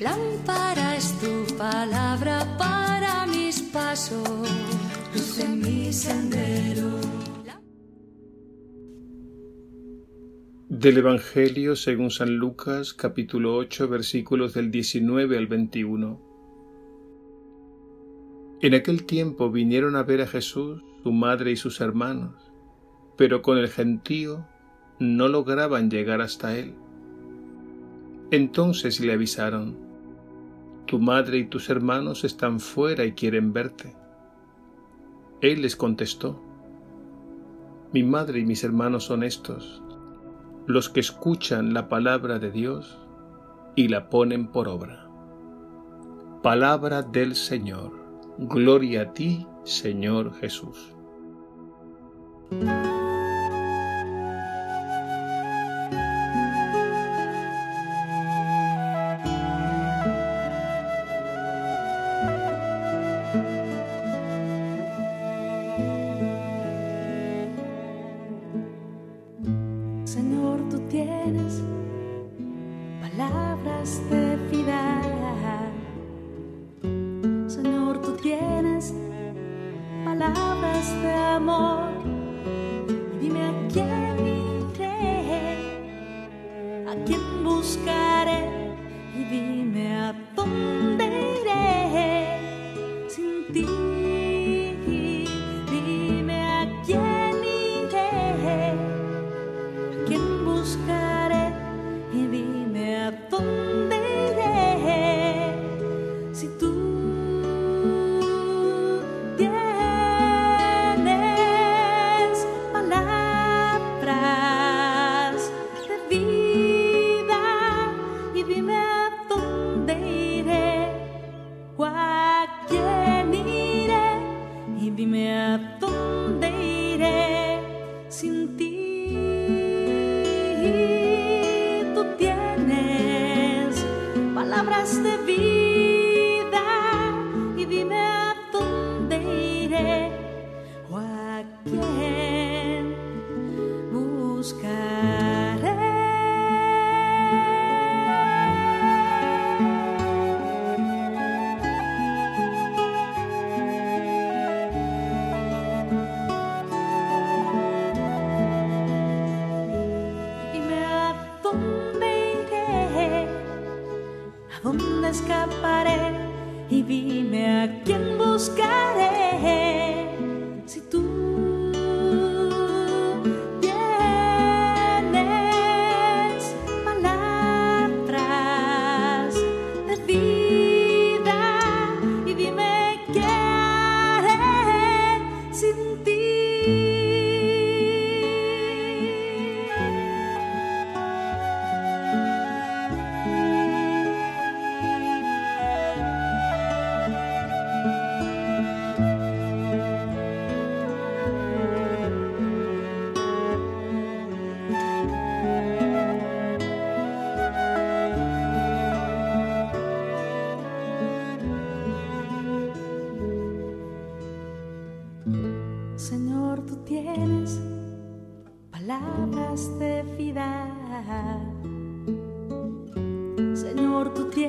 Lámpara es tu palabra para mis pasos, luz en mi sendero. Del Evangelio según San Lucas capítulo 8 versículos del 19 al 21. En aquel tiempo vinieron a ver a Jesús, su madre y sus hermanos, pero con el gentío no lograban llegar hasta él. Entonces le avisaron, Tu madre y tus hermanos están fuera y quieren verte. Él les contestó, Mi madre y mis hermanos son estos, los que escuchan la palabra de Dios y la ponen por obra. Palabra del Señor. Gloria a ti, Señor Jesús. A quién buscaré. Y dime a dónde iré palabras de vida dime a quién buscaré.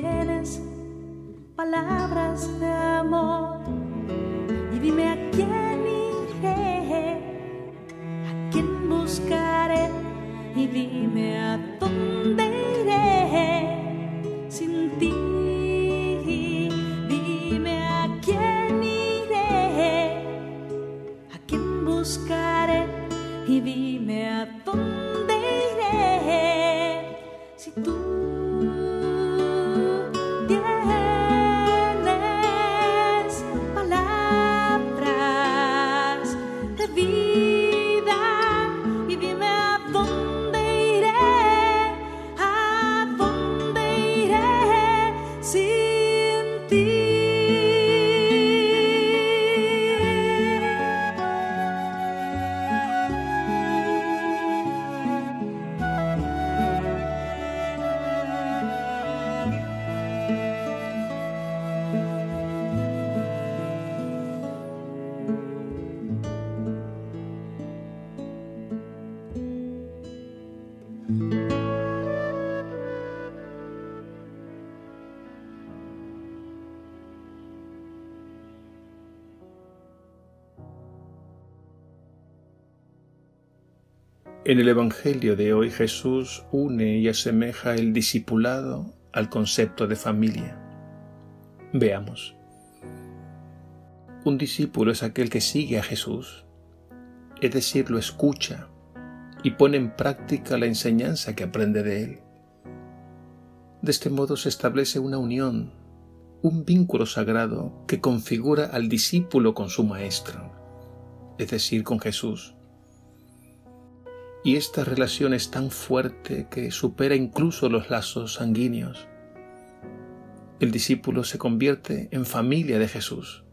Tienes palabras de amor. Y dime a quién iré, a quién buscaré. Y dime a dónde iré sin ti. Dime a quién iré a quién buscaré y dime a dónde iré si tú En el Evangelio de hoy Jesús une y asemeja el discipulado al concepto de familia. Veamos. Un discípulo es aquel que sigue a Jesús, es decir, lo escucha y pone en práctica la enseñanza que aprende de él. De este modo se establece una unión, un vínculo sagrado que configura al discípulo con su maestro, es decir, con Jesús y esta relación es tan fuerte que supera incluso los lazos sanguíneos. El discípulo se convierte en familia de Jesús.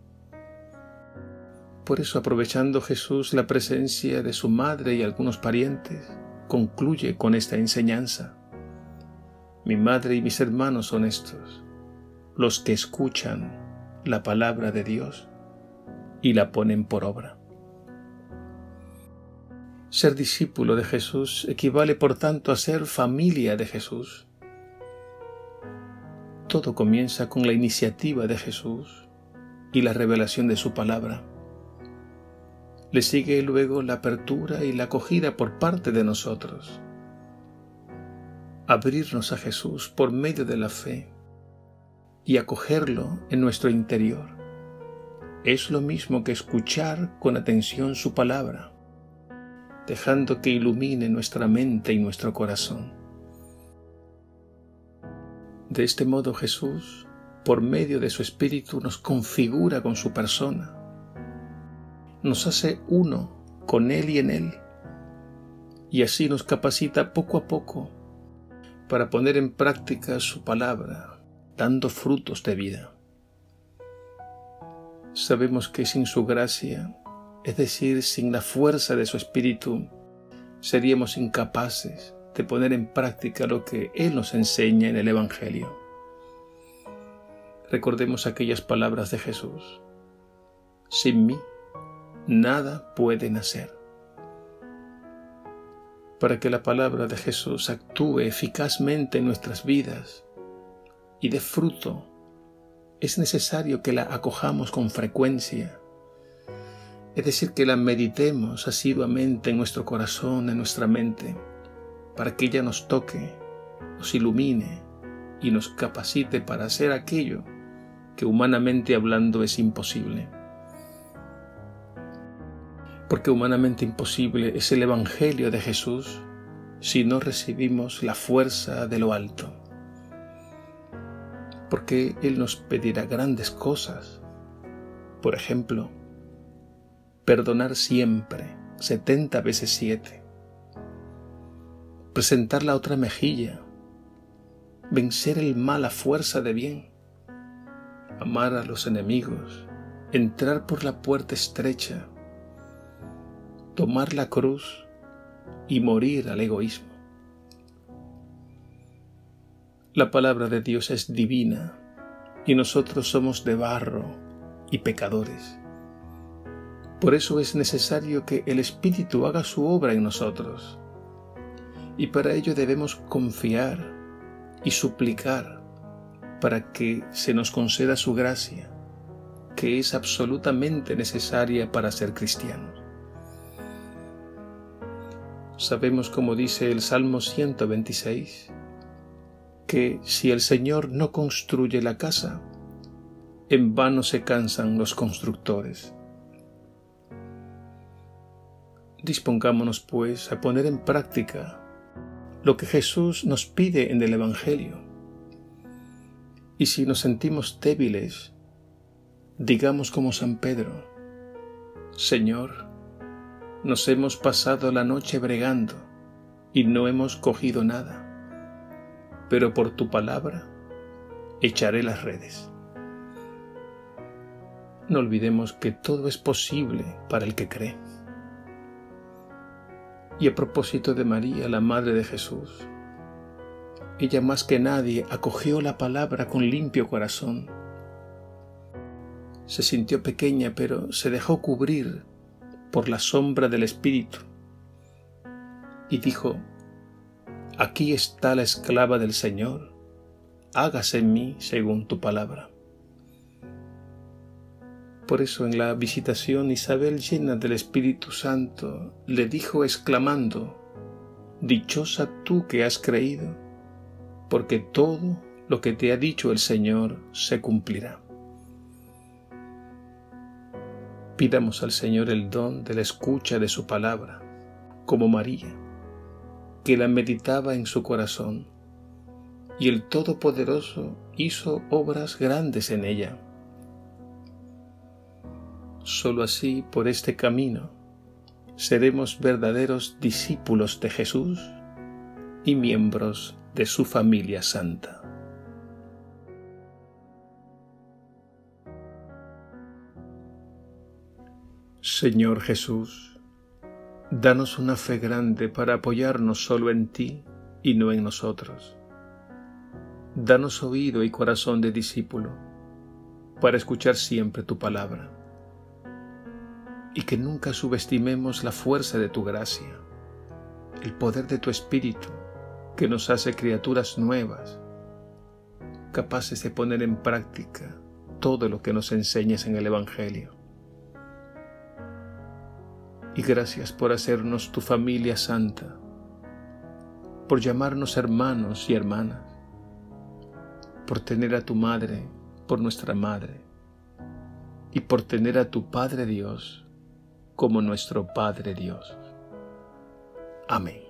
Por eso, aprovechando Jesús la presencia de su madre y algunos parientes, concluye con esta enseñanza. Mi madre y mis hermanos son estos, los que escuchan la palabra de Dios y la ponen por obra. Ser discípulo de Jesús equivale por tanto a ser familia de Jesús. Todo comienza con la iniciativa de Jesús y la revelación de su palabra. Le sigue luego la apertura y la acogida por parte de nosotros. Abrirnos a Jesús por medio de la fe y acogerlo en nuestro interior es lo mismo que escuchar con atención su palabra dejando que ilumine nuestra mente y nuestro corazón. De este modo Jesús, por medio de su Espíritu, nos configura con su persona, nos hace uno con Él y en Él, y así nos capacita poco a poco para poner en práctica su palabra, dando frutos de vida. Sabemos que sin su gracia es decir, sin la fuerza de su espíritu, seríamos incapaces de poner en práctica lo que Él nos enseña en el Evangelio. Recordemos aquellas palabras de Jesús. Sin mí, nada puede nacer. Para que la palabra de Jesús actúe eficazmente en nuestras vidas y dé fruto, es necesario que la acojamos con frecuencia es decir, que la meditemos asiduamente en nuestro corazón, en nuestra mente, para que ella nos toque, nos ilumine y nos capacite para hacer aquello que humanamente hablando es imposible. Porque humanamente imposible es el Evangelio de Jesús si no recibimos la fuerza de lo alto. Porque Él nos pedirá grandes cosas. Por ejemplo, perdonar siempre, setenta veces siete, presentar la otra mejilla, vencer el mal a fuerza de bien, amar a los enemigos, entrar por la puerta estrecha, tomar la cruz y morir al egoísmo. La palabra de Dios es divina y nosotros somos de barro y pecadores. Por eso es necesario que el Espíritu haga su obra en nosotros. Y para ello debemos confiar y suplicar para que se nos conceda su gracia, que es absolutamente necesaria para ser cristianos. Sabemos, como dice el Salmo 126, que si el Señor no construye la casa, en vano se cansan los constructores. Dispongámonos, pues, a poner en práctica lo que Jesús nos pide en el Evangelio. Y si nos sentimos débiles, digamos como San Pedro, Señor, nos hemos pasado la noche bregando y no hemos cogido nada, pero por tu palabra echaré las redes. No olvidemos que todo es posible para el que cree. Y a propósito de María, la Madre de Jesús, ella más que nadie acogió la palabra con limpio corazón. Se sintió pequeña, pero se dejó cubrir por la sombra del Espíritu y dijo, Aquí está la esclava del Señor, hágase en mí según tu palabra. Por eso en la visitación Isabel llena del Espíritu Santo le dijo exclamando, Dichosa tú que has creído, porque todo lo que te ha dicho el Señor se cumplirá. Pidamos al Señor el don de la escucha de su palabra, como María, que la meditaba en su corazón, y el Todopoderoso hizo obras grandes en ella. Solo así, por este camino, seremos verdaderos discípulos de Jesús y miembros de su familia santa. Señor Jesús, danos una fe grande para apoyarnos solo en ti y no en nosotros. Danos oído y corazón de discípulo para escuchar siempre tu palabra y que nunca subestimemos la fuerza de tu gracia, el poder de tu Espíritu que nos hace criaturas nuevas, capaces de poner en práctica todo lo que nos enseñas en el Evangelio. Y gracias por hacernos tu familia santa, por llamarnos hermanos y hermanas, por tener a tu madre por nuestra madre y por tener a tu Padre Dios como nuestro Padre Dios. Amén.